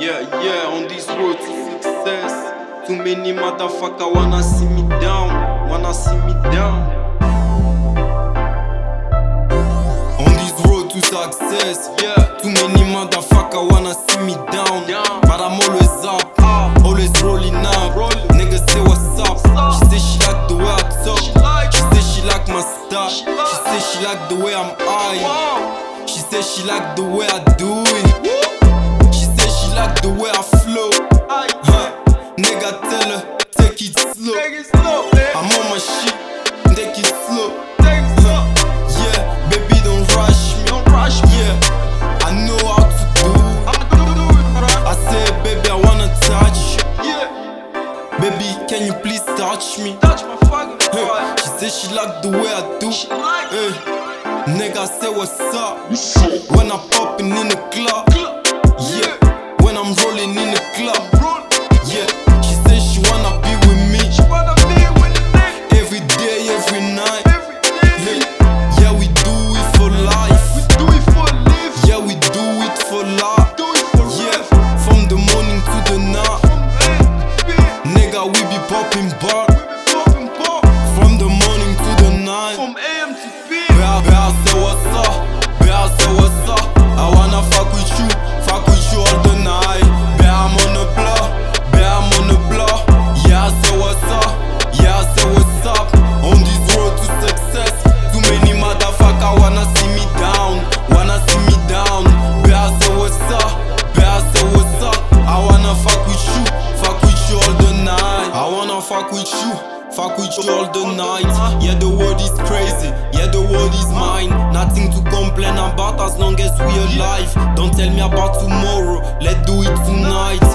Yeah, yeah, on this road to success. Too many motherfucker wanna see me down, wanna see me down. On this road to success, yeah. Too many motherfucker wanna see me down, Down. but I'm always up, Up. always rolling up. Rolling. Niggas say what's up. up? She say she like the way I talk. She like She say she like my style. She She say she like the way I'm high. Wow. She say she like the way I do it. Like the way I flow. Huh. Nigga tell her, take it slow. Take it slow, man. I'm on my shit, take it slow. Take. Yeah, baby, don't rush me. Don't rush me. Yeah, I know how to do. It. I say, baby, I wanna touch you. Yeah. Baby, can you please touch me? Touch my fucking Hey, she say she like the way I do. She like eh. Hey, nigga say what's up? When I'm popping in the club. Club. Yeah, when I'm rolling in the club. Fuck with you. Fuck with you all the night. Yeah, the world is crazy. Yeah, the world is mine. Nothing to complain about as long as we alive. Don't tell me about tomorrow. Let's do it tonight.